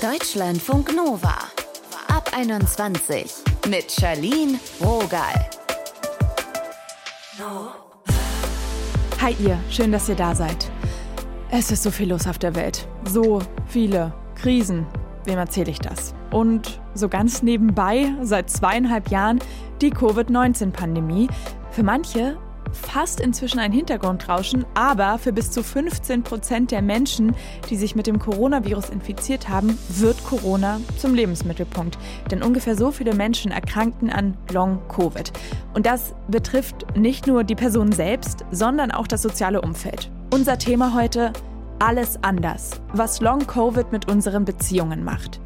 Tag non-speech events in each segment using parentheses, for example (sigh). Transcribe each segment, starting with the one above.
Deutschlandfunk Nova. Ab 21 mit Charlene Rogal. Hi ihr, schön, dass ihr da seid. Es ist so viel los auf der Welt. So viele Krisen. Wem erzähle ich das? Und so ganz nebenbei, seit zweieinhalb Jahren, die Covid-19-Pandemie. Für manche fast inzwischen ein Hintergrundrauschen, aber für bis zu 15 Prozent der Menschen, die sich mit dem Coronavirus infiziert haben, wird Corona zum Lebensmittelpunkt. Denn ungefähr so viele Menschen erkrankten an Long-Covid. Und das betrifft nicht nur die Person selbst, sondern auch das soziale Umfeld. Unser Thema heute, alles anders, was Long-Covid mit unseren Beziehungen macht.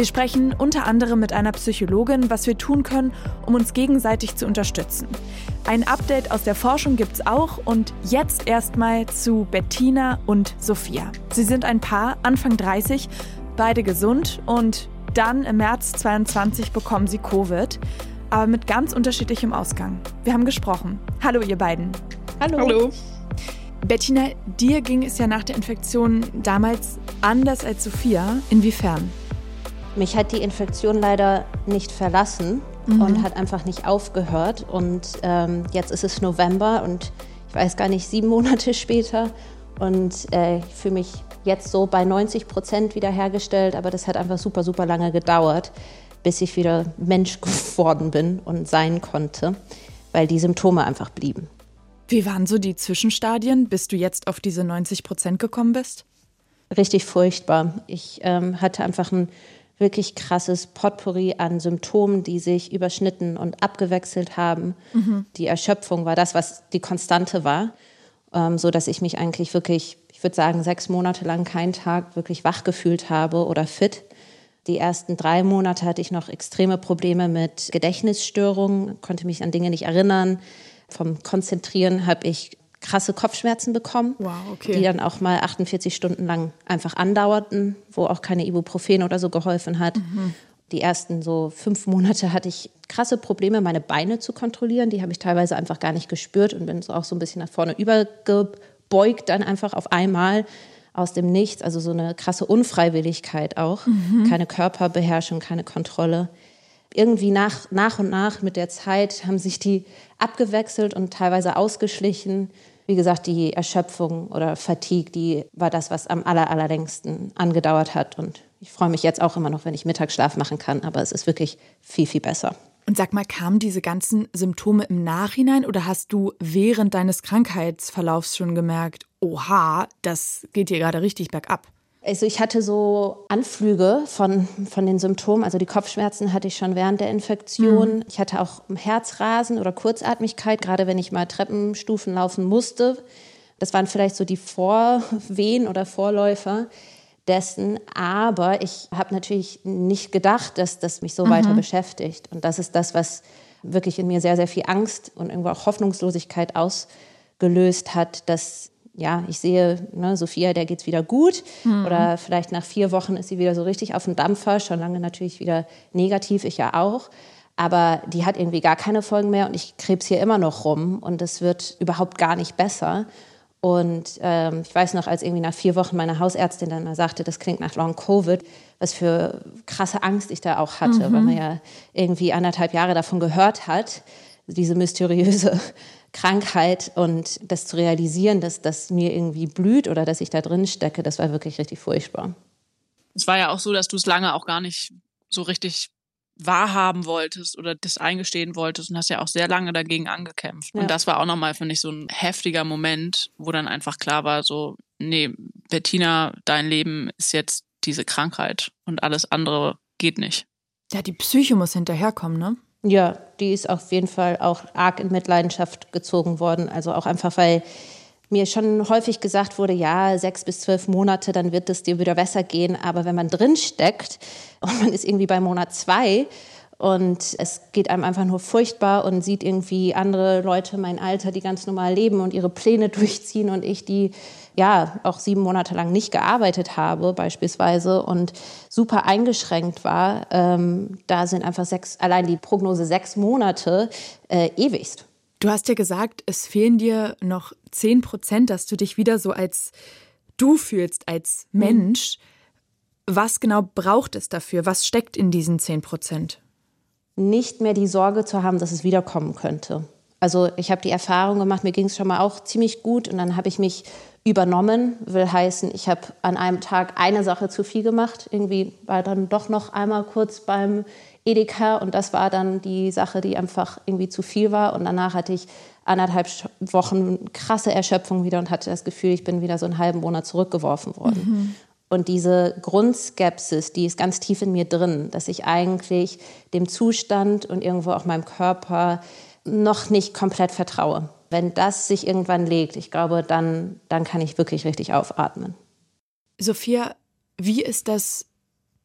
Wir sprechen unter anderem mit einer Psychologin, was wir tun können, um uns gegenseitig zu unterstützen. Ein Update aus der Forschung gibt's auch und jetzt erstmal zu Bettina und Sophia. Sie sind ein Paar, Anfang 30, beide gesund und dann im März 22 bekommen sie Covid, aber mit ganz unterschiedlichem Ausgang. Wir haben gesprochen. Hallo ihr beiden. Hallo. Hallo. Bettina, dir ging es ja nach der Infektion damals anders als Sophia. Inwiefern? Mich hat die Infektion leider nicht verlassen mhm. und hat einfach nicht aufgehört. Und ähm, jetzt ist es November und ich weiß gar nicht, sieben (laughs) Monate später. Und äh, ich fühle mich jetzt so bei 90 Prozent wiederhergestellt, aber das hat einfach super, super lange gedauert, bis ich wieder Mensch (laughs) geworden bin und sein konnte, weil die Symptome einfach blieben. Wie waren so die Zwischenstadien, bis du jetzt auf diese 90 Prozent gekommen bist? Richtig furchtbar. Ich ähm, hatte einfach ein wirklich krasses Potpourri an Symptomen, die sich überschnitten und abgewechselt haben. Mhm. Die Erschöpfung war das, was die Konstante war, ähm, so dass ich mich eigentlich wirklich, ich würde sagen, sechs Monate lang keinen Tag wirklich wach gefühlt habe oder fit. Die ersten drei Monate hatte ich noch extreme Probleme mit Gedächtnisstörungen, konnte mich an Dinge nicht erinnern. Vom Konzentrieren habe ich krasse Kopfschmerzen bekommen, wow, okay. die dann auch mal 48 Stunden lang einfach andauerten, wo auch keine Ibuprofen oder so geholfen hat. Mhm. Die ersten so fünf Monate hatte ich krasse Probleme, meine Beine zu kontrollieren. Die habe ich teilweise einfach gar nicht gespürt und bin so auch so ein bisschen nach vorne übergebeugt, dann einfach auf einmal aus dem Nichts. Also so eine krasse Unfreiwilligkeit auch. Mhm. Keine Körperbeherrschung, keine Kontrolle. Irgendwie nach, nach und nach mit der Zeit haben sich die abgewechselt und teilweise ausgeschlichen wie gesagt, die Erschöpfung oder Fatigue, die war das, was am aller, allerlängsten angedauert hat. Und ich freue mich jetzt auch immer noch, wenn ich Mittagsschlaf machen kann, aber es ist wirklich viel, viel besser. Und sag mal, kamen diese ganzen Symptome im Nachhinein oder hast du während deines Krankheitsverlaufs schon gemerkt, oha, das geht hier gerade richtig bergab? Also ich hatte so Anflüge von, von den Symptomen. Also die Kopfschmerzen hatte ich schon während der Infektion. Mhm. Ich hatte auch Herzrasen oder Kurzatmigkeit, gerade wenn ich mal Treppenstufen laufen musste. Das waren vielleicht so die Vorwehen oder Vorläufer dessen. Aber ich habe natürlich nicht gedacht, dass das mich so mhm. weiter beschäftigt. Und das ist das, was wirklich in mir sehr, sehr viel Angst und irgendwo auch Hoffnungslosigkeit ausgelöst hat, dass ja, ich sehe, ne, Sophia, der geht's wieder gut. Mhm. Oder vielleicht nach vier Wochen ist sie wieder so richtig auf dem Dampfer, schon lange natürlich wieder negativ, ich ja auch. Aber die hat irgendwie gar keine Folgen mehr und ich krebs hier immer noch rum und es wird überhaupt gar nicht besser. Und ähm, ich weiß noch, als irgendwie nach vier Wochen meine Hausärztin dann mal sagte, das klingt nach Long Covid, was für krasse Angst ich da auch hatte, mhm. weil man ja irgendwie anderthalb Jahre davon gehört hat, diese mysteriöse (laughs) Krankheit und das zu realisieren, dass das mir irgendwie blüht oder dass ich da drin stecke, das war wirklich richtig furchtbar. Es war ja auch so, dass du es lange auch gar nicht so richtig wahrhaben wolltest oder das eingestehen wolltest und hast ja auch sehr lange dagegen angekämpft. Ja. Und das war auch nochmal, finde ich, so ein heftiger Moment, wo dann einfach klar war, so, nee, Bettina, dein Leben ist jetzt diese Krankheit und alles andere geht nicht. Ja, die Psyche muss hinterherkommen, ne? Ja, die ist auf jeden Fall auch arg in Mitleidenschaft gezogen worden. Also auch einfach, weil mir schon häufig gesagt wurde, ja, sechs bis zwölf Monate, dann wird es dir wieder besser gehen. Aber wenn man drin steckt (laughs) und man ist irgendwie bei Monat zwei und es geht einem einfach nur furchtbar und sieht irgendwie andere Leute, mein Alter, die ganz normal leben und ihre Pläne (laughs) durchziehen und ich, die ja auch sieben Monate lang nicht gearbeitet habe beispielsweise und super eingeschränkt war, ähm, da sind einfach sechs, allein die Prognose sechs Monate äh, ewigst. Du hast ja gesagt, es fehlen dir noch zehn Prozent, dass du dich wieder so als du fühlst, als Mensch. Mhm. Was genau braucht es dafür? Was steckt in diesen 10 Prozent? Nicht mehr die Sorge zu haben, dass es wiederkommen könnte. Also ich habe die Erfahrung gemacht, mir ging es schon mal auch ziemlich gut und dann habe ich mich übernommen, will heißen, ich habe an einem Tag eine Sache zu viel gemacht. Irgendwie war dann doch noch einmal kurz beim Edeka und das war dann die Sache, die einfach irgendwie zu viel war und danach hatte ich anderthalb Wochen krasse Erschöpfung wieder und hatte das Gefühl, ich bin wieder so einen halben Monat zurückgeworfen worden. Mhm. Und diese Grundskepsis, die ist ganz tief in mir drin, dass ich eigentlich dem Zustand und irgendwo auch meinem Körper noch nicht komplett vertraue. Wenn das sich irgendwann legt, ich glaube, dann, dann kann ich wirklich richtig aufatmen. Sophia, wie ist das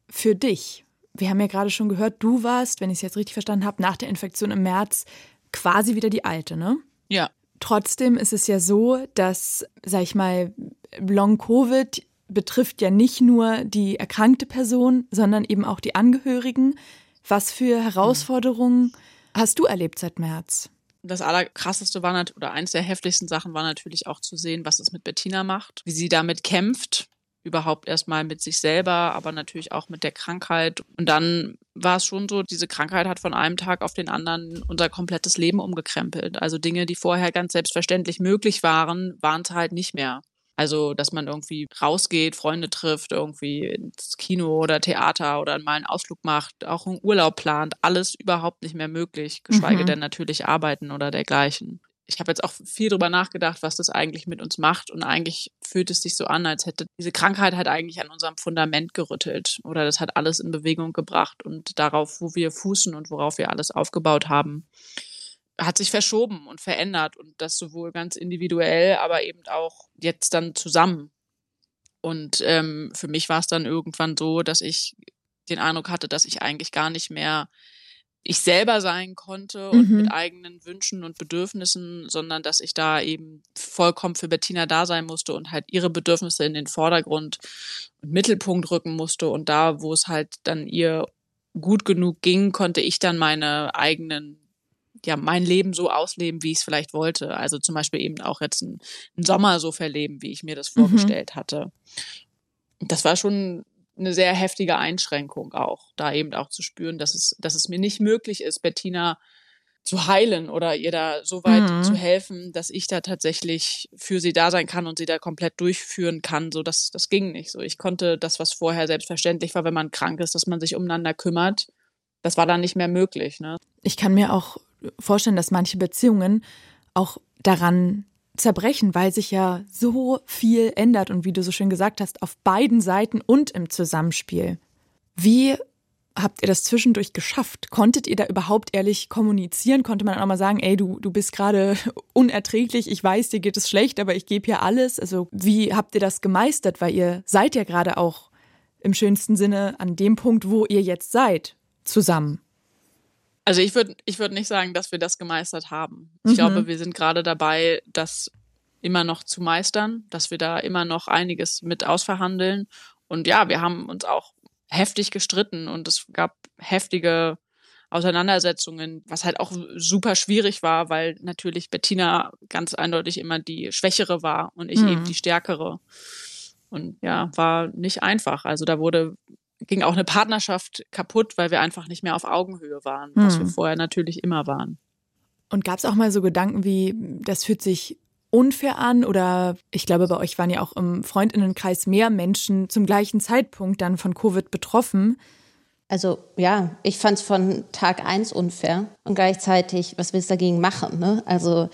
für dich? Wir haben ja gerade schon gehört, du warst, wenn ich es jetzt richtig verstanden habe, nach der Infektion im März quasi wieder die alte, ne? Ja. Trotzdem ist es ja so, dass, sag ich mal, Long-Covid betrifft ja nicht nur die erkrankte Person, sondern eben auch die Angehörigen. Was für Herausforderungen hast du erlebt seit März? Das Allerkrasseste war oder eins der heftigsten Sachen war natürlich auch zu sehen, was es mit Bettina macht, wie sie damit kämpft, überhaupt erstmal mit sich selber, aber natürlich auch mit der Krankheit. Und dann war es schon so, diese Krankheit hat von einem Tag auf den anderen unser komplettes Leben umgekrempelt. Also Dinge, die vorher ganz selbstverständlich möglich waren, waren es halt nicht mehr. Also, dass man irgendwie rausgeht, Freunde trifft, irgendwie ins Kino oder Theater oder mal einen Ausflug macht, auch einen Urlaub plant, alles überhaupt nicht mehr möglich, geschweige mhm. denn natürlich arbeiten oder dergleichen. Ich habe jetzt auch viel drüber nachgedacht, was das eigentlich mit uns macht. Und eigentlich fühlt es sich so an, als hätte diese Krankheit halt eigentlich an unserem Fundament gerüttelt. Oder das hat alles in Bewegung gebracht und darauf, wo wir fußen und worauf wir alles aufgebaut haben hat sich verschoben und verändert und das sowohl ganz individuell, aber eben auch jetzt dann zusammen. Und ähm, für mich war es dann irgendwann so, dass ich den Eindruck hatte, dass ich eigentlich gar nicht mehr ich selber sein konnte und mhm. mit eigenen Wünschen und Bedürfnissen, sondern dass ich da eben vollkommen für Bettina da sein musste und halt ihre Bedürfnisse in den Vordergrund und Mittelpunkt rücken musste. Und da, wo es halt dann ihr gut genug ging, konnte ich dann meine eigenen ja mein Leben so ausleben, wie ich es vielleicht wollte. Also zum Beispiel eben auch jetzt einen, Sommer so verleben, wie ich mir das mhm. vorgestellt mhm. hatte. Das war schon eine sehr heftige Einschränkung auch, da eben auch zu spüren, dass es, dass es mir nicht möglich ist, Bettina zu heilen oder ihr da so weit mhm. zu helfen, dass ich da tatsächlich für sie da sein kann und sie da komplett durchführen kann. So, das, das ging nicht so. Ich konnte das, was vorher selbstverständlich war, wenn man krank ist, dass man sich umeinander kümmert, das war dann nicht mehr möglich. Ne? Ich kann mir auch vorstellen, dass manche Beziehungen auch daran zerbrechen, weil sich ja so viel ändert und wie du so schön gesagt hast, auf beiden Seiten und im Zusammenspiel. Wie habt ihr das zwischendurch geschafft? Konntet ihr da überhaupt ehrlich kommunizieren? Konnte man auch mal sagen, ey, du, du bist gerade (laughs) unerträglich, ich weiß, dir geht es schlecht, aber ich gebe hier alles. Also wie habt ihr das gemeistert? Weil ihr seid ja gerade auch im schönsten Sinne an dem Punkt, wo ihr jetzt seid, zusammen. Also ich würde ich würd nicht sagen, dass wir das gemeistert haben. Ich mhm. glaube, wir sind gerade dabei, das immer noch zu meistern, dass wir da immer noch einiges mit ausverhandeln. Und ja, wir haben uns auch heftig gestritten und es gab heftige Auseinandersetzungen, was halt auch super schwierig war, weil natürlich Bettina ganz eindeutig immer die Schwächere war und ich mhm. eben die Stärkere. Und ja, war nicht einfach. Also da wurde ging auch eine Partnerschaft kaputt, weil wir einfach nicht mehr auf Augenhöhe waren, was hm. wir vorher natürlich immer waren. Und gab es auch mal so Gedanken wie, das fühlt sich unfair an oder ich glaube, bei euch waren ja auch im Freundinnenkreis mehr Menschen zum gleichen Zeitpunkt dann von Covid betroffen. Also ja, ich fand es von Tag eins unfair und gleichzeitig, was willst du dagegen machen? Ne? Also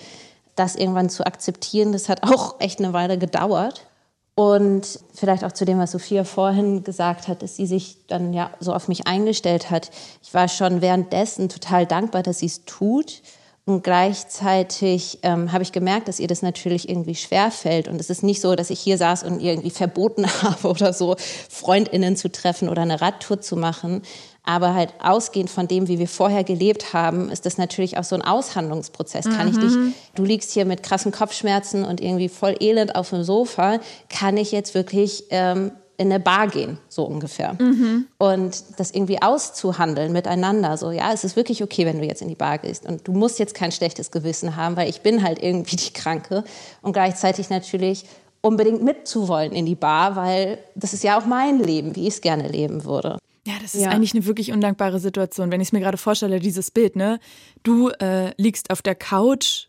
das irgendwann zu akzeptieren, das hat auch echt eine Weile gedauert. Und vielleicht auch zu dem, was Sophia vorhin gesagt hat, dass sie sich dann ja so auf mich eingestellt hat. Ich war schon währenddessen total dankbar, dass sie es tut. Und gleichzeitig ähm, habe ich gemerkt, dass ihr das natürlich irgendwie schwer fällt. Und es ist nicht so, dass ich hier saß und irgendwie verboten (laughs) habe oder so, Freundinnen zu treffen oder eine Radtour zu machen, aber halt ausgehend von dem, wie wir vorher gelebt haben, ist das natürlich auch so ein Aushandlungsprozess. Kann ich dich, mhm. du liegst hier mit krassen Kopfschmerzen und irgendwie voll elend auf dem Sofa, kann ich jetzt wirklich ähm, in eine Bar gehen, so ungefähr. Mhm. Und das irgendwie auszuhandeln miteinander, so, ja, es ist wirklich okay, wenn du jetzt in die Bar gehst. Und du musst jetzt kein schlechtes Gewissen haben, weil ich bin halt irgendwie die Kranke. Und gleichzeitig natürlich unbedingt mitzuwollen in die Bar, weil das ist ja auch mein Leben, wie ich es gerne leben würde. Ja, das ist ja. eigentlich eine wirklich undankbare Situation, wenn ich es mir gerade vorstelle, dieses Bild, ne? Du äh, liegst auf der Couch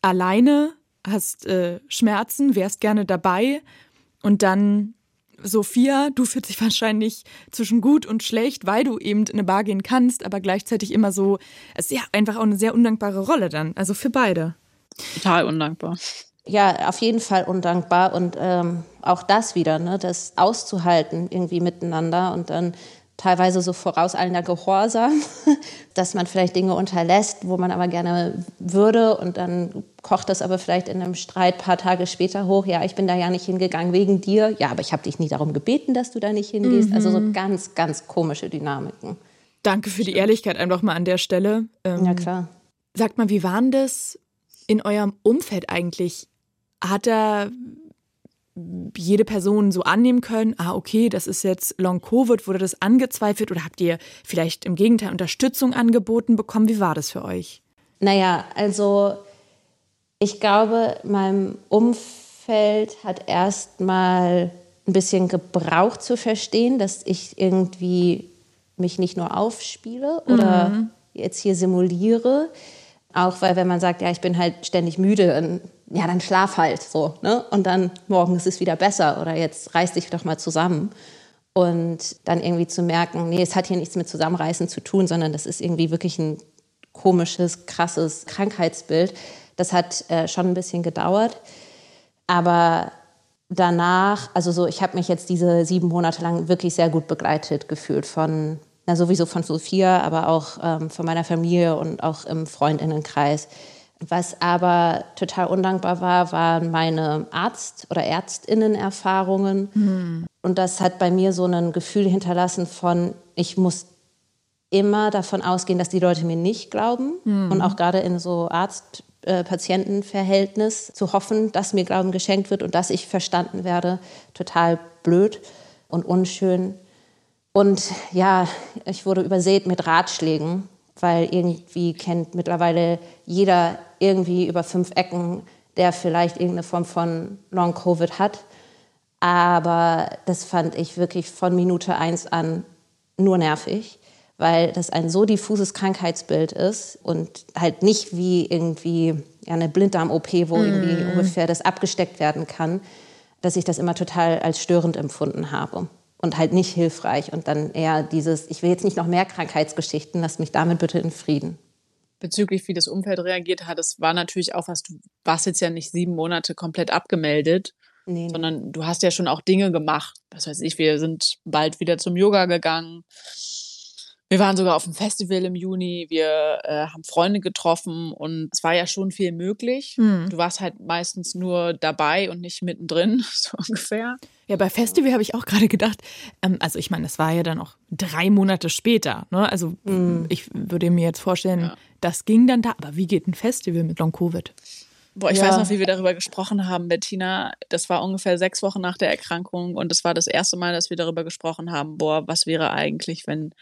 alleine, hast äh, Schmerzen, wärst gerne dabei und dann Sophia, du fühlst dich (laughs) wahrscheinlich zwischen gut und schlecht, weil du eben in eine Bar gehen kannst, aber gleichzeitig immer so, es ist ja einfach auch eine sehr undankbare Rolle dann, also für beide. Total undankbar. Ja, auf jeden Fall undankbar und ähm, auch das wieder, ne, das auszuhalten irgendwie miteinander und dann teilweise so vorauseilender Gehorsam, (laughs) dass man vielleicht Dinge unterlässt, wo man aber gerne würde und dann kocht das aber vielleicht in einem Streit ein paar Tage später hoch. Ja, ich bin da ja nicht hingegangen wegen dir. Ja, aber ich habe dich nie darum gebeten, dass du da nicht hingehst. Mhm. Also so mhm. ganz, ganz komische Dynamiken. Danke für die Ehrlichkeit einfach mal an der Stelle. Ähm, ja, klar. Sagt mal, wie waren das in eurem Umfeld eigentlich? Hat er jede Person so annehmen können, ah, okay, das ist jetzt Long-Covid, wurde das angezweifelt oder habt ihr vielleicht im Gegenteil Unterstützung angeboten bekommen? Wie war das für euch? Naja, also ich glaube, meinem Umfeld hat erst mal ein bisschen gebraucht zu verstehen, dass ich irgendwie mich nicht nur aufspiele oder mhm. jetzt hier simuliere. Auch weil, wenn man sagt, ja, ich bin halt ständig müde, ja, dann schlaf halt so. Ne? Und dann morgen ist es wieder besser oder jetzt reiß dich doch mal zusammen. Und dann irgendwie zu merken, nee, es hat hier nichts mit Zusammenreißen zu tun, sondern das ist irgendwie wirklich ein komisches, krasses Krankheitsbild. Das hat äh, schon ein bisschen gedauert. Aber danach, also so, ich habe mich jetzt diese sieben Monate lang wirklich sehr gut begleitet gefühlt von, na sowieso von Sophia, aber auch ähm, von meiner Familie und auch im Freundinnenkreis was aber total undankbar war, waren meine Arzt- oder Ärztinnen-Erfahrungen. Mhm. Und das hat bei mir so ein Gefühl hinterlassen von, ich muss immer davon ausgehen, dass die Leute mir nicht glauben. Mhm. Und auch gerade in so Arzt-Patienten-Verhältnis zu hoffen, dass mir Glauben geschenkt wird und dass ich verstanden werde, total blöd und unschön. Und ja, ich wurde übersät mit Ratschlägen weil irgendwie kennt mittlerweile jeder irgendwie über fünf Ecken, der vielleicht irgendeine Form von Long-Covid hat. Aber das fand ich wirklich von Minute eins an nur nervig, weil das ein so diffuses Krankheitsbild ist und halt nicht wie irgendwie eine Blinddarm-OP, wo mm. irgendwie ungefähr das abgesteckt werden kann, dass ich das immer total als störend empfunden habe und halt nicht hilfreich. Und dann eher dieses, ich will jetzt nicht noch mehr Krankheitsgeschichten, lasst mich damit bitte in Frieden. Bezüglich, wie das Umfeld reagiert hat, das war natürlich auch was, du warst jetzt ja nicht sieben Monate komplett abgemeldet, nee. sondern du hast ja schon auch Dinge gemacht. Was weiß ich, wir sind bald wieder zum Yoga gegangen. Wir waren sogar auf dem Festival im Juni, wir äh, haben Freunde getroffen und es war ja schon viel möglich. Mhm. Du warst halt meistens nur dabei und nicht mittendrin, (laughs) so ungefähr. Ja, bei Festival habe ich auch gerade gedacht, ähm, also ich meine, das war ja dann auch drei Monate später. Ne? Also mhm. ich würde mir jetzt vorstellen, ja. Das ging dann da. Aber wie geht ein Festival mit Long-Covid? Boah, ich ja. weiß noch, wie wir darüber gesprochen haben, Bettina. Das war ungefähr sechs Wochen nach der Erkrankung und das war das erste Mal, dass wir darüber gesprochen haben, boah, was wäre eigentlich, wenn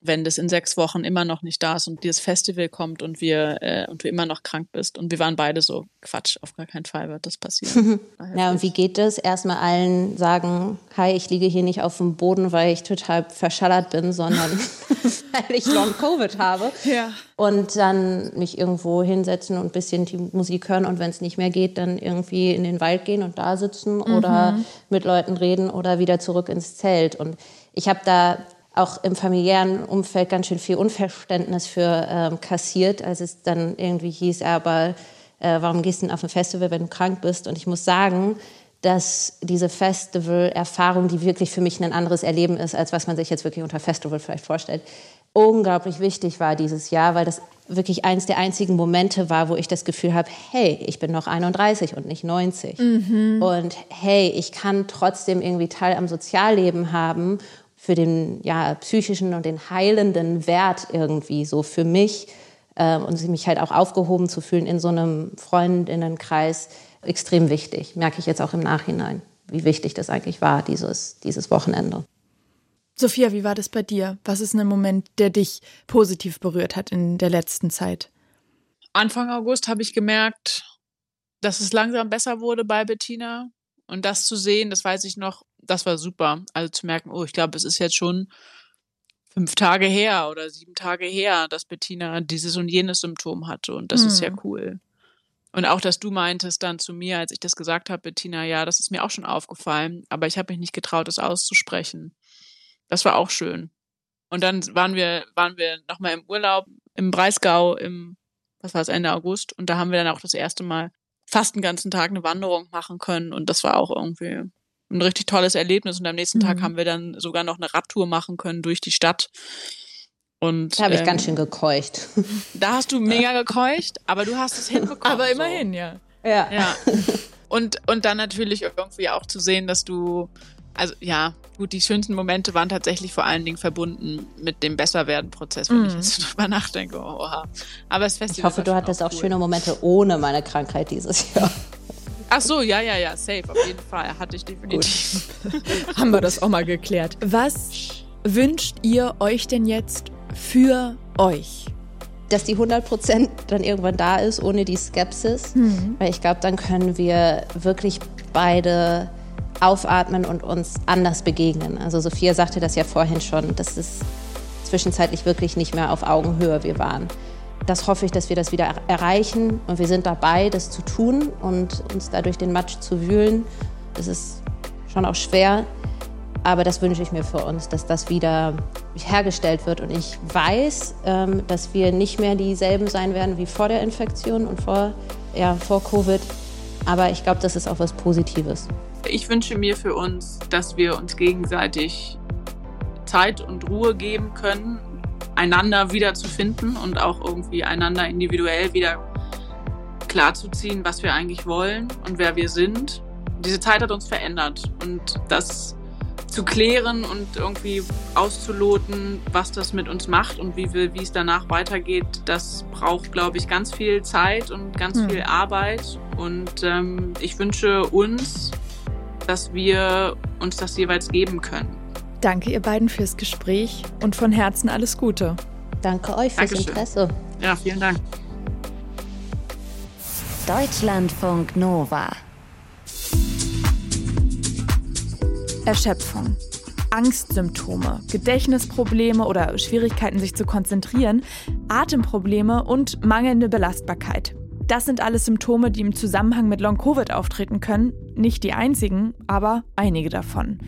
wenn das in sechs Wochen immer noch nicht da ist und dieses Festival kommt und wir äh, und du immer noch krank bist. Und wir waren beide so, Quatsch, auf gar keinen Fall wird das passieren. (laughs) ja, und wie geht das? Erstmal allen sagen, hi, ich liege hier nicht auf dem Boden, weil ich total verschallert bin, sondern (laughs) weil ich Long Covid habe. Ja. Und dann mich irgendwo hinsetzen und ein bisschen die Musik hören und wenn es nicht mehr geht, dann irgendwie in den Wald gehen und da sitzen mhm. oder mit Leuten reden oder wieder zurück ins Zelt. Und ich habe da auch im familiären Umfeld ganz schön viel Unverständnis für ähm, kassiert, als es dann irgendwie hieß, aber äh, warum gehst du denn auf ein Festival, wenn du krank bist? Und ich muss sagen, dass diese Festival-Erfahrung, die wirklich für mich ein anderes Erleben ist, als was man sich jetzt wirklich unter Festival vielleicht vorstellt, unglaublich wichtig war dieses Jahr, weil das wirklich eins der einzigen Momente war, wo ich das Gefühl habe, hey, ich bin noch 31 und nicht 90. Mhm. Und hey, ich kann trotzdem irgendwie Teil am Sozialleben haben für den ja, psychischen und den heilenden Wert irgendwie so für mich äh, und mich halt auch aufgehoben zu fühlen in so einem Freundinnenkreis extrem wichtig. Merke ich jetzt auch im Nachhinein, wie wichtig das eigentlich war, dieses, dieses Wochenende. Sophia, wie war das bei dir? Was ist ein Moment, der dich positiv berührt hat in der letzten Zeit? Anfang August habe ich gemerkt, dass es langsam besser wurde bei Bettina. Und das zu sehen, das weiß ich noch, das war super. Also zu merken, oh, ich glaube, es ist jetzt schon fünf Tage her oder sieben Tage her, dass Bettina dieses und jenes Symptom hatte. Und das mhm. ist ja mhm. cool. Und auch, dass du meintest dann zu mir, als ich das gesagt habe, Bettina, ja, das ist mir auch schon aufgefallen, aber ich habe mich nicht getraut, das auszusprechen. Das war auch schön. Und dann waren wir, waren wir nochmal im Urlaub im Breisgau im, was war es, Ende August. Und da haben wir dann auch das erste Mal fast einen ganzen Tag eine Wanderung machen können. Und das war auch irgendwie ein richtig tolles Erlebnis. Und am nächsten mhm. Tag haben wir dann sogar noch eine Radtour machen können durch die Stadt. Und, da habe ich ähm, ganz schön gekeucht. (laughs) Da hast du mega gekeucht, aber du hast es hinbekommen. Aber immerhin, so. ja. Ja. ja. (laughs) Und, und dann natürlich irgendwie auch zu sehen, dass du also ja, gut, die schönsten Momente waren tatsächlich vor allen Dingen verbunden mit dem Besserwerden-Prozess, wenn mm. ich mhm. jetzt drüber nachdenke. Oha. Aber das Festival Ich hoffe, du hattest auch, cool. schöne Momente ohne meine Krankheit dieses Jahr. Ach so, ja, ja, ja, safe, auf jeden Fall. Hatte ich definitiv. (laughs) Haben wir das auch mal geklärt. Was wünscht ihr euch denn jetzt für euch? Dass die 100% dann irgendwann da ist, ohne die Skepsis. Mhm. Weil ich glaube, dann können wir wirklich beide aufatmen und uns anders begegnen. Also Sophia sagte das ja vorhin schon, dass es zwischenzeitlich wirklich nicht mehr auf Augenhöhe wir waren. Das hoffe ich, dass wir das wieder erreichen und wir sind dabei, das zu tun und uns dadurch den Matsch zu wühlen. Das ist schon auch schwer, aber das wünsche ich mir für uns, dass das wieder hergestellt wird. Und ich weiß, ähm, dass wir nicht mehr dieselben sein werden wie vor der Infektion und vor, ja, vor Covid. Aber ich glaube, das ist auch was Positives. Ich wünsche mir für uns, dass wir uns gegenseitig Zeit und Ruhe geben können, einander wiederzufinden und auch irgendwie einander individuell wieder klarzuziehen, was wir eigentlich wollen und wer wir sind. Diese Zeit hat uns verändert und das zu klären und irgendwie auszuloten, was das mit uns macht und wie, wir, wie es danach weitergeht, das braucht, glaube ich, ganz viel Zeit und ganz hm. viel Arbeit. Und ähm, ich wünsche uns dass wir uns das jeweils geben können. Danke ihr beiden fürs Gespräch und von Herzen alles Gute. Danke euch fürs Dankeschön. Interesse. Ja, vielen Dank. Deutschlandfunk Nova. Erschöpfung. Angstsymptome, Gedächtnisprobleme oder Schwierigkeiten, sich zu konzentrieren, Atemprobleme und mangelnde Belastbarkeit. Das sind alles Symptome, die im Zusammenhang mit Long-Covid auftreten können. Nicht die einzigen, aber einige davon.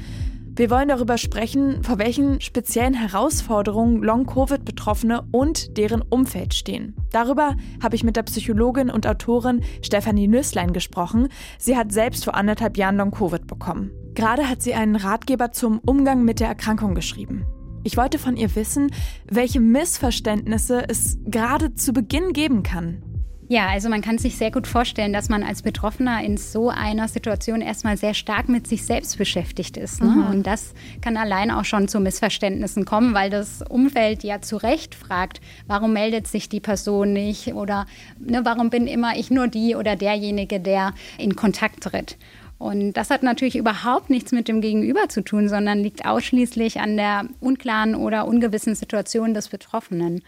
Wir wollen darüber sprechen, vor welchen speziellen Herausforderungen Long-Covid-Betroffene und deren Umfeld stehen. Darüber habe ich mit der Psychologin und Autorin Stefanie Nüsslein gesprochen. Sie hat selbst vor anderthalb Jahren Long-Covid bekommen. Gerade hat sie einen Ratgeber zum Umgang mit der Erkrankung geschrieben. Ich wollte von ihr wissen, welche Missverständnisse es gerade zu Beginn geben kann. Ja, also man kann sich sehr gut vorstellen, dass man als Betroffener in so einer Situation erstmal sehr stark mit sich selbst beschäftigt ist. Ne? Mhm. Und das kann allein auch schon zu Missverständnissen kommen, weil das Umfeld ja zu Recht fragt, warum meldet sich die Person nicht oder ne, warum bin immer ich nur die oder derjenige, der in Kontakt tritt. Und das hat natürlich überhaupt nichts mit dem Gegenüber zu tun, sondern liegt ausschließlich an der unklaren oder ungewissen Situation des Betroffenen.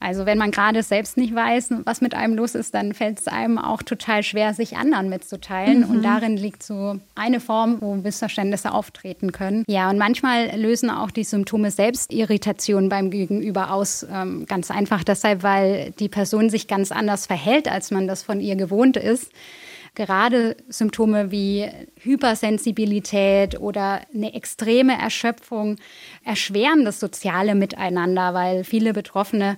Also wenn man gerade selbst nicht weiß, was mit einem los ist, dann fällt es einem auch total schwer, sich anderen mitzuteilen. Mhm. Und darin liegt so eine Form, wo Missverständnisse auftreten können. Ja, und manchmal lösen auch die Symptome selbst Irritation beim Gegenüber aus. Ähm, ganz einfach deshalb, weil die Person sich ganz anders verhält, als man das von ihr gewohnt ist gerade Symptome wie Hypersensibilität oder eine extreme Erschöpfung erschweren das soziale Miteinander, weil viele Betroffene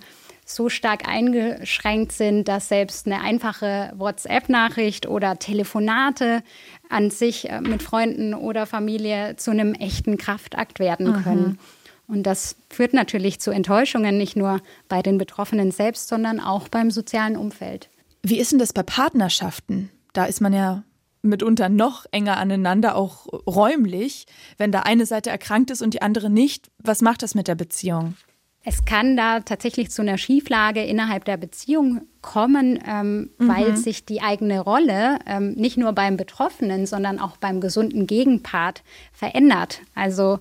so stark eingeschränkt sind, dass selbst eine einfache WhatsApp-Nachricht oder Telefonate an sich äh, mit Freunden oder Familie zu einem echten Kraftakt werden mhm. können. Und das führt natürlich zu Enttäuschungen, nicht nur bei den Betroffenen selbst, sondern auch beim sozialen Umfeld. Wie ist denn das bei Partnerschaften? Da ist man ja mitunter noch enger aneinander, auch räumlich. Wenn da eine Seite erkrankt ist und die andere nicht, was macht das mit der Beziehung? Es kann da tatsächlich zu einer Schieflage innerhalb der Beziehung kommen, ähm, mhm. weil sich die eigene Rolle ähm, nicht nur beim Betroffenen, sondern auch beim gesunden Gegenpart verändert. Also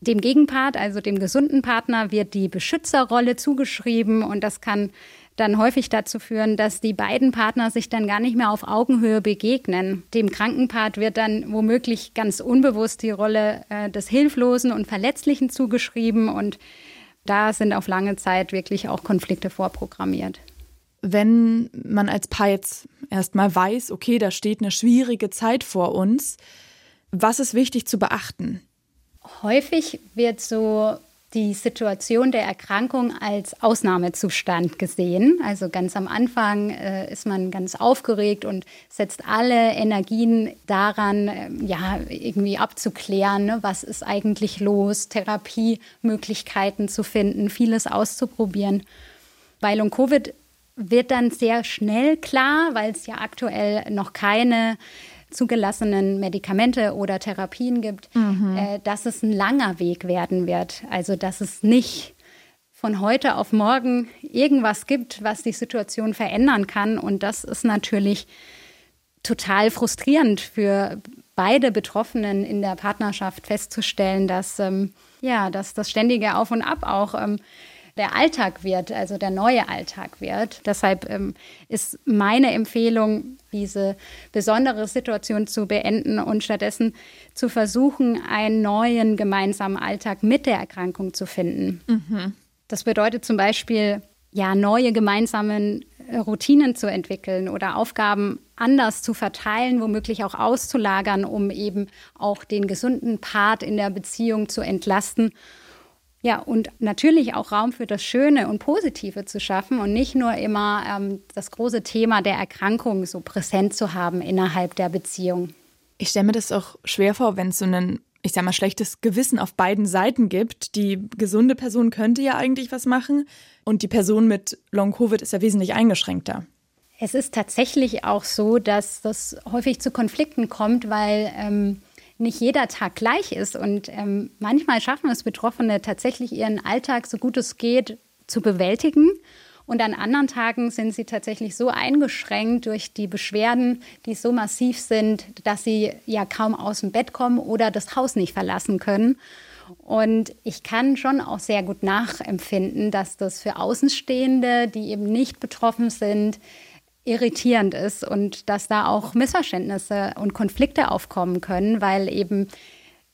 dem Gegenpart, also dem gesunden Partner, wird die Beschützerrolle zugeschrieben und das kann dann häufig dazu führen, dass die beiden Partner sich dann gar nicht mehr auf Augenhöhe begegnen. Dem Krankenpart wird dann womöglich ganz unbewusst die Rolle äh, des Hilflosen und Verletzlichen zugeschrieben und da sind auf lange Zeit wirklich auch Konflikte vorprogrammiert. Wenn man als Paar jetzt erstmal weiß, okay, da steht eine schwierige Zeit vor uns, was ist wichtig zu beachten? Häufig wird so die Situation der Erkrankung als Ausnahmezustand gesehen. Also ganz am Anfang äh, ist man ganz aufgeregt und setzt alle Energien daran, äh, ja, irgendwie abzuklären, ne? was ist eigentlich los, Therapiemöglichkeiten zu finden, vieles auszuprobieren. Bei Long-Covid wird dann sehr schnell klar, weil es ja aktuell noch keine zugelassenen Medikamente oder Therapien gibt, mhm. äh, dass es ein langer Weg werden wird. Also dass es nicht von heute auf morgen irgendwas gibt, was die Situation verändern kann. Und das ist natürlich total frustrierend für beide Betroffenen in der Partnerschaft festzustellen, dass ähm, ja, dass das ständige Auf und Ab auch ähm, der Alltag wird, also der neue Alltag wird. Deshalb ähm, ist meine Empfehlung, diese besondere Situation zu beenden und stattdessen zu versuchen, einen neuen gemeinsamen Alltag mit der Erkrankung zu finden. Mhm. Das bedeutet zum Beispiel, ja, neue gemeinsame äh, Routinen zu entwickeln oder Aufgaben anders zu verteilen, womöglich auch auszulagern, um eben auch den gesunden Part in der Beziehung zu entlasten ja, und natürlich auch Raum für das Schöne und Positive zu schaffen und nicht nur immer ähm, das große Thema der Erkrankung so präsent zu haben innerhalb der Beziehung. Ich stelle mir das auch schwer vor, wenn es so ein, ich sag mal, schlechtes Gewissen auf beiden Seiten gibt. Die gesunde Person könnte ja eigentlich was machen und die Person mit Long-Covid ist ja wesentlich eingeschränkter. Es ist tatsächlich auch so, dass das häufig zu Konflikten kommt, weil ähm, nicht jeder Tag gleich ist. Und ähm, manchmal schaffen es Betroffene tatsächlich ihren Alltag so gut es geht zu bewältigen. Und an anderen Tagen sind sie tatsächlich so eingeschränkt durch die Beschwerden, die so massiv sind, dass sie ja kaum aus dem Bett kommen oder das Haus nicht verlassen können. Und ich kann schon auch sehr gut nachempfinden, dass das für Außenstehende, die eben nicht betroffen sind, irritierend ist und dass da auch Missverständnisse und Konflikte aufkommen können, weil eben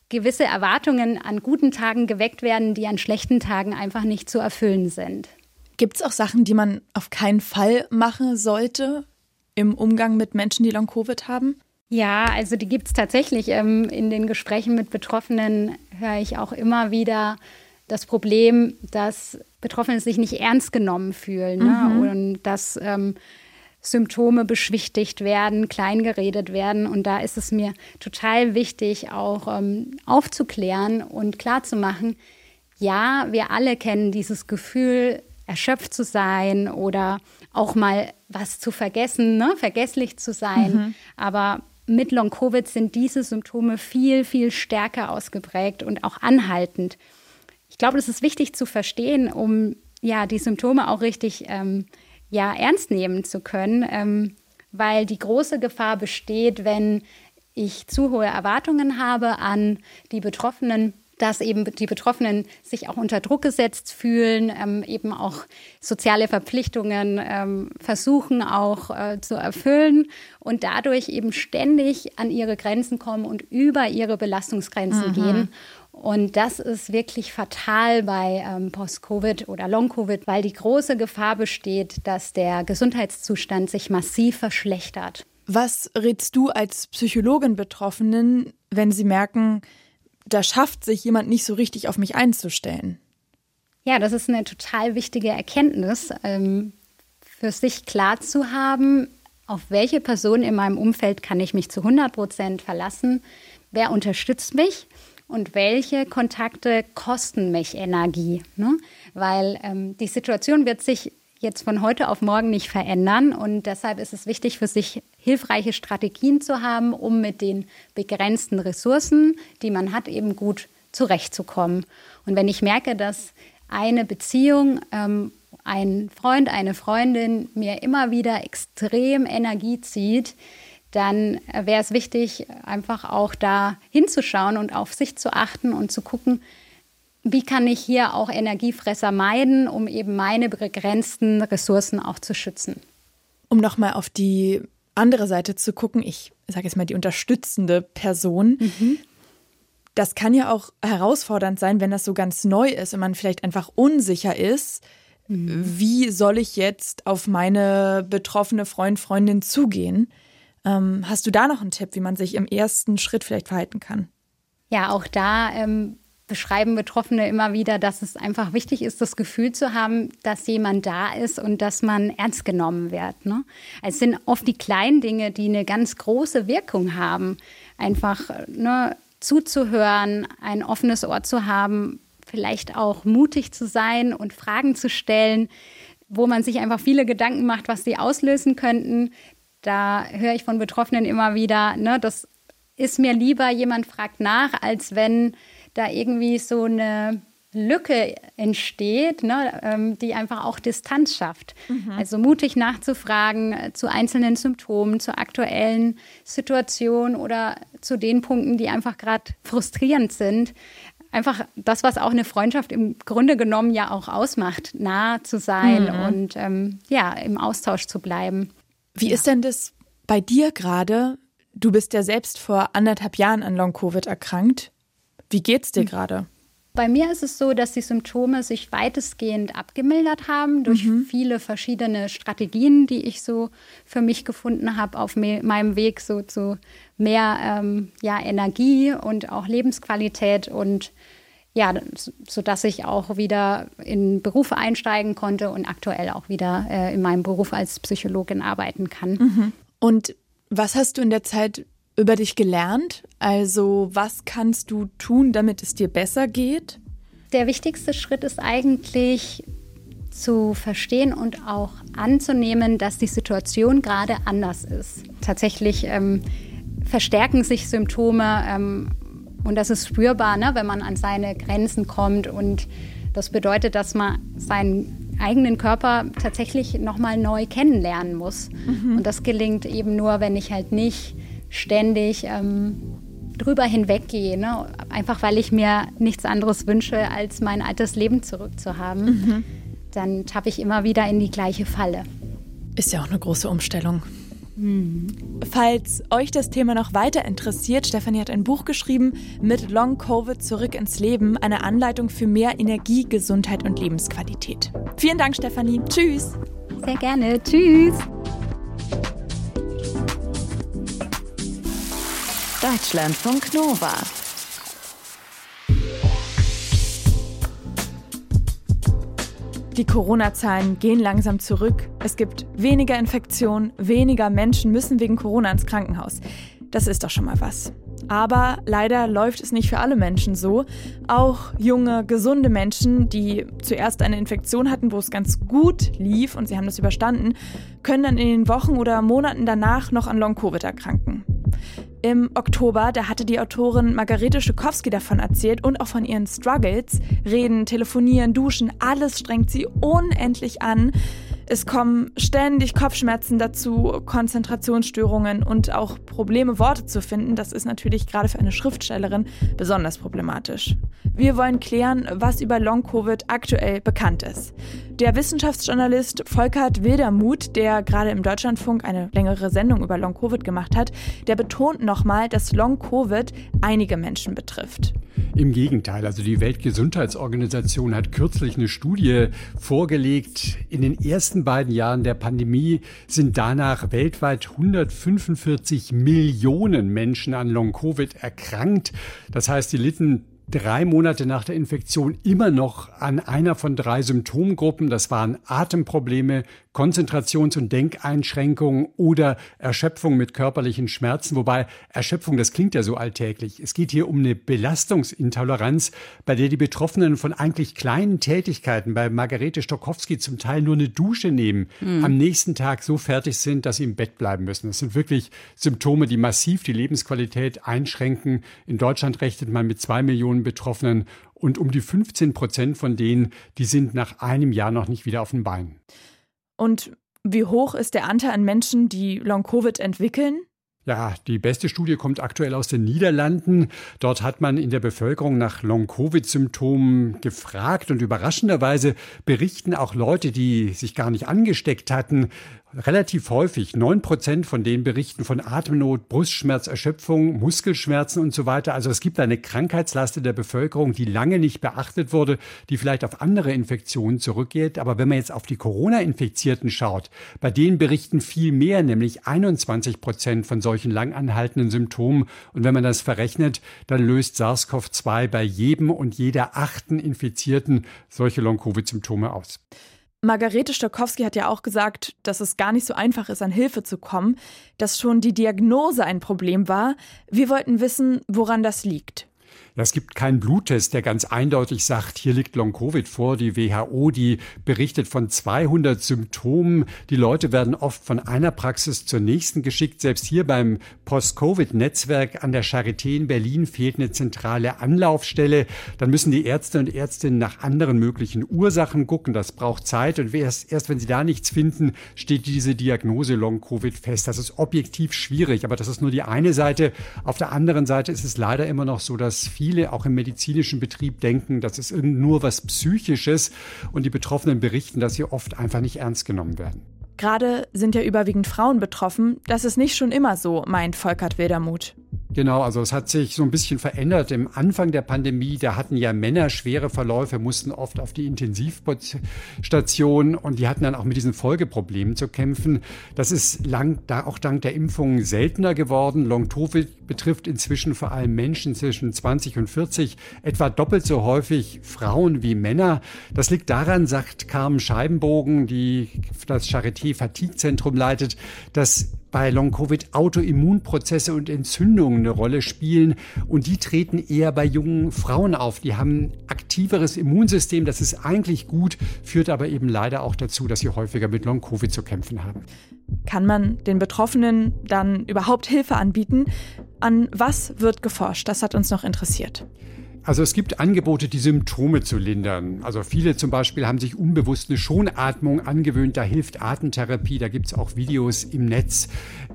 gewisse Erwartungen an guten Tagen geweckt werden, die an schlechten Tagen einfach nicht zu erfüllen sind. Gibt es auch Sachen, die man auf keinen Fall machen sollte im Umgang mit Menschen, die Long-Covid haben? Ja, also die gibt es tatsächlich. Ähm, in den Gesprächen mit Betroffenen höre ich auch immer wieder das Problem, dass Betroffene sich nicht ernst genommen fühlen ne? mhm. und dass ähm, Symptome beschwichtigt werden, kleingeredet werden. Und da ist es mir total wichtig, auch ähm, aufzuklären und klarzumachen, ja, wir alle kennen dieses Gefühl, erschöpft zu sein oder auch mal was zu vergessen, ne? vergesslich zu sein. Mhm. Aber mit Long-Covid sind diese Symptome viel, viel stärker ausgeprägt und auch anhaltend. Ich glaube, das ist wichtig zu verstehen, um ja die Symptome auch richtig ähm, ja ernst nehmen zu können, ähm, weil die große Gefahr besteht, wenn ich zu hohe Erwartungen habe an die Betroffenen, dass eben die Betroffenen sich auch unter Druck gesetzt fühlen, ähm, eben auch soziale Verpflichtungen ähm, versuchen auch äh, zu erfüllen und dadurch eben ständig an ihre Grenzen kommen und über ihre Belastungsgrenzen mhm. gehen. Und das ist wirklich fatal bei ähm, Post-Covid oder Long-Covid, weil die große Gefahr besteht, dass der Gesundheitszustand sich massiv verschlechtert. Was rätst du als Psychologin Betroffenen, wenn sie merken, da schafft sich jemand nicht so richtig auf mich einzustellen? Ja, das ist eine total wichtige Erkenntnis, ähm, für sich klar zu haben, auf welche Person in meinem Umfeld kann ich mich zu 100 Prozent verlassen, wer unterstützt mich und welche Kontakte kosten mich Energie. Ne? Weil ähm, die Situation wird sich jetzt von heute auf morgen nicht verändern und deshalb ist es wichtig für sich hilfreiche Strategien zu haben, um mit den begrenzten Ressourcen, die man hat, eben gut zurechtzukommen. Und wenn ich merke, dass eine Beziehung, ähm, ein Freund, eine Freundin mir immer wieder extrem Energie zieht, dann wäre es wichtig, einfach auch da hinzuschauen und auf sich zu achten und zu gucken, wie kann ich hier auch Energiefresser meiden, um eben meine begrenzten Ressourcen auch zu schützen. Um nochmal auf die andere Seite zu gucken, ich sage jetzt mal die unterstützende Person. Mhm. Das kann ja auch herausfordernd sein, wenn das so ganz neu ist und man vielleicht einfach unsicher ist. Mhm. Wie soll ich jetzt auf meine betroffene Freund, Freundin zugehen? Ähm, hast du da noch einen Tipp, wie man sich im ersten Schritt vielleicht verhalten kann? Ja, auch da ähm, beschreiben Betroffene immer wieder, dass es einfach wichtig ist, das Gefühl zu haben, dass jemand da ist und dass man ernst genommen wird. Ne? Es sind oft die kleinen Dinge, die eine ganz große Wirkung haben. Einfach ne, zuzuhören, ein offenes Ohr zu haben, vielleicht auch mutig zu sein und Fragen zu stellen, wo man sich einfach viele Gedanken macht, was sie auslösen könnten. Da höre ich von Betroffenen immer wieder, ne, das ist mir lieber, jemand fragt nach, als wenn da irgendwie so eine Lücke entsteht, ne, ähm, die einfach auch Distanz schafft. Mhm. Also mutig nachzufragen äh, zu einzelnen Symptomen, zur aktuellen Situation oder zu den Punkten, die einfach gerade frustrierend sind. Einfach das, was auch eine Freundschaft im Grunde genommen ja auch ausmacht, nah zu sein mhm. und ähm, ja, im Austausch zu bleiben. Wie ja. ist denn das bei dir gerade? Du bist ja selbst vor anderthalb Jahren an Long-Covid erkrankt. Wie geht's dir hm. gerade? Bei mir ist es so, dass die Symptome sich weitestgehend abgemildert haben durch mhm. viele verschiedene Strategien, die ich so für mich gefunden habe auf meinem Weg so zu mehr ähm, ja, Energie und auch Lebensqualität und ja, so dass ich auch wieder in Berufe einsteigen konnte und aktuell auch wieder äh, in meinem Beruf als Psychologin arbeiten kann. Mhm. Und was hast du in der Zeit über dich gelernt? Also was kannst du tun, damit es dir besser geht? Der wichtigste Schritt ist eigentlich zu verstehen und auch anzunehmen, dass die Situation gerade anders ist. Tatsächlich ähm, verstärken sich Symptome ähm, und das ist spürbar, ne, wenn man an seine Grenzen kommt. Und das bedeutet, dass man seinen eigenen Körper tatsächlich nochmal neu kennenlernen muss. Mhm. Und das gelingt eben nur, wenn ich halt nicht ständig ähm, drüber hinweggehe. Ne? Einfach weil ich mir nichts anderes wünsche, als mein altes Leben zurückzuhaben. Mhm. Dann tappe ich immer wieder in die gleiche Falle. Ist ja auch eine große Umstellung. Falls euch das Thema noch weiter interessiert, Stefanie hat ein Buch geschrieben mit Long Covid zurück ins Leben, eine Anleitung für mehr Energie, Gesundheit und Lebensqualität. Vielen Dank, Stefanie. Tschüss. Sehr gerne. Tschüss. Deutschlandfunk Nova. Die Corona-Zahlen gehen langsam zurück. Es gibt weniger Infektionen, weniger Menschen müssen wegen Corona ins Krankenhaus. Das ist doch schon mal was. Aber leider läuft es nicht für alle Menschen so. Auch junge, gesunde Menschen, die zuerst eine Infektion hatten, wo es ganz gut lief und sie haben das überstanden, können dann in den Wochen oder Monaten danach noch an Long-Covid erkranken im Oktober. Da hatte die Autorin Margarete Schukowski davon erzählt und auch von ihren Struggles. Reden, telefonieren, duschen, alles strengt sie unendlich an. Es kommen ständig Kopfschmerzen dazu, Konzentrationsstörungen und auch Probleme, Worte zu finden. Das ist natürlich gerade für eine Schriftstellerin besonders problematisch. Wir wollen klären, was über Long-Covid aktuell bekannt ist. Der Wissenschaftsjournalist Volkert Wildermuth, der gerade im Deutschlandfunk eine längere Sendung über Long-Covid gemacht hat, der betont nochmal, dass Long-Covid einige Menschen betrifft. Im Gegenteil, also die Weltgesundheitsorganisation hat kürzlich eine Studie vorgelegt. In den ersten beiden Jahren der Pandemie sind danach weltweit 145 Millionen Menschen an Long-Covid erkrankt. Das heißt, die litten drei Monate nach der Infektion immer noch an einer von drei Symptomgruppen. Das waren Atemprobleme, Konzentrations- und Denkeinschränkungen oder Erschöpfung mit körperlichen Schmerzen. Wobei Erschöpfung, das klingt ja so alltäglich. Es geht hier um eine Belastungsintoleranz, bei der die Betroffenen von eigentlich kleinen Tätigkeiten, bei Margarete Stokowski zum Teil nur eine Dusche nehmen, mhm. am nächsten Tag so fertig sind, dass sie im Bett bleiben müssen. Das sind wirklich Symptome, die massiv die Lebensqualität einschränken. In Deutschland rechnet man mit zwei Millionen Betroffenen und um die 15 Prozent von denen, die sind nach einem Jahr noch nicht wieder auf den Beinen. Und wie hoch ist der Anteil an Menschen, die Long-Covid entwickeln? Ja, die beste Studie kommt aktuell aus den Niederlanden. Dort hat man in der Bevölkerung nach Long-Covid-Symptomen gefragt und überraschenderweise berichten auch Leute, die sich gar nicht angesteckt hatten, relativ häufig. Neun Prozent von denen berichten von Atemnot, Brustschmerz, Erschöpfung, Muskelschmerzen und so weiter. Also es gibt eine Krankheitslast der Bevölkerung, die lange nicht beachtet wurde, die vielleicht auf andere Infektionen zurückgeht. Aber wenn man jetzt auf die Corona-Infizierten schaut, bei denen berichten viel mehr, nämlich 21 Prozent von solchen langanhaltenden Symptomen. Und wenn man das verrechnet, dann löst SARS-CoV-2 bei jedem und jeder achten Infizierten solche Long-Covid-Symptome aus. Margarete Stokowski hat ja auch gesagt, dass es gar nicht so einfach ist, an Hilfe zu kommen, dass schon die Diagnose ein Problem war. Wir wollten wissen, woran das liegt. Es gibt keinen Bluttest, der ganz eindeutig sagt, hier liegt Long-Covid vor. Die WHO, die berichtet von 200 Symptomen. Die Leute werden oft von einer Praxis zur nächsten geschickt. Selbst hier beim Post-Covid-Netzwerk an der Charité in Berlin fehlt eine zentrale Anlaufstelle. Dann müssen die Ärzte und Ärztinnen nach anderen möglichen Ursachen gucken. Das braucht Zeit. Und erst, erst wenn sie da nichts finden, steht diese Diagnose Long-Covid fest. Das ist objektiv schwierig, aber das ist nur die eine Seite. Auf der anderen Seite ist es leider immer noch so, dass viele viele auch im medizinischen Betrieb denken, das ist nur was Psychisches und die Betroffenen berichten, dass sie oft einfach nicht ernst genommen werden. Gerade sind ja überwiegend Frauen betroffen. Das ist nicht schon immer so, meint Volkert Wildermuth. Genau, also es hat sich so ein bisschen verändert. Im Anfang der Pandemie, da hatten ja Männer schwere Verläufe, mussten oft auf die Intensivstation und die hatten dann auch mit diesen Folgeproblemen zu kämpfen. Das ist lang, da auch dank der Impfungen seltener geworden. Long-Covid betrifft inzwischen vor allem Menschen zwischen 20 und 40, etwa doppelt so häufig Frauen wie Männer. Das liegt daran, sagt Carmen Scheibenbogen, die das Charité Fatigue Zentrum leitet, dass bei Long-Covid Autoimmunprozesse und Entzündungen eine Rolle spielen. Und die treten eher bei jungen Frauen auf. Die haben ein aktiveres Immunsystem. Das ist eigentlich gut, führt aber eben leider auch dazu, dass sie häufiger mit Long-Covid zu kämpfen haben. Kann man den Betroffenen dann überhaupt Hilfe anbieten? An was wird geforscht? Das hat uns noch interessiert. Also es gibt Angebote, die Symptome zu lindern. Also viele zum Beispiel haben sich unbewusst eine Schonatmung angewöhnt. Da hilft Atemtherapie. Da gibt es auch Videos im Netz.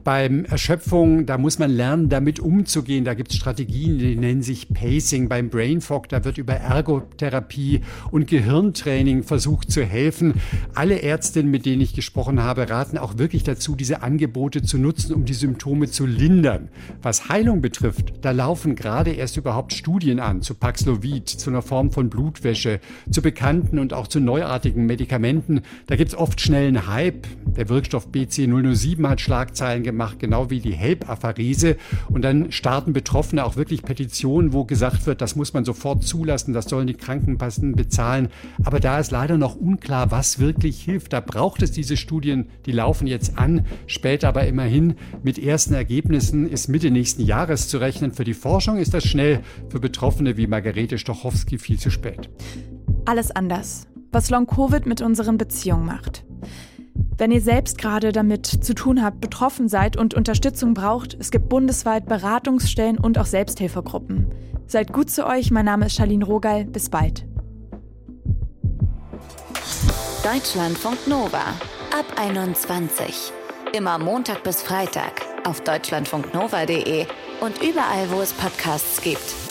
Beim Erschöpfung, da muss man lernen, damit umzugehen. Da gibt es Strategien, die nennen sich Pacing. Beim Brain Fog, da wird über Ergotherapie und Gehirntraining versucht zu helfen. Alle Ärztinnen, mit denen ich gesprochen habe, raten auch wirklich dazu, diese Angebote zu nutzen, um die Symptome zu lindern. Was Heilung betrifft, da laufen gerade erst überhaupt Studien an zu Paxlovid, zu einer Form von Blutwäsche, zu bekannten und auch zu neuartigen Medikamenten. Da gibt es oft schnellen Hype. Der Wirkstoff BC007 hat Schlagzeilen gemacht, genau wie die HELP-Apharise. Und dann starten Betroffene auch wirklich Petitionen, wo gesagt wird, das muss man sofort zulassen, das sollen die Krankenkassen bezahlen. Aber da ist leider noch unklar, was wirklich hilft. Da braucht es diese Studien, die laufen jetzt an, später aber immerhin mit ersten Ergebnissen ist Mitte nächsten Jahres zu rechnen. Für die Forschung ist das schnell, für Betroffene wie Margarete Stochowski viel zu spät. Alles anders. Was Long-Covid mit unseren Beziehungen macht. Wenn ihr selbst gerade damit zu tun habt, betroffen seid und Unterstützung braucht, es gibt bundesweit Beratungsstellen und auch Selbsthilfegruppen. Seid gut zu euch, mein Name ist Charlene Rogal, bis bald. Deutschlandfunk Nova ab 21. Immer Montag bis Freitag auf deutschlandfunknova.de und überall, wo es Podcasts gibt.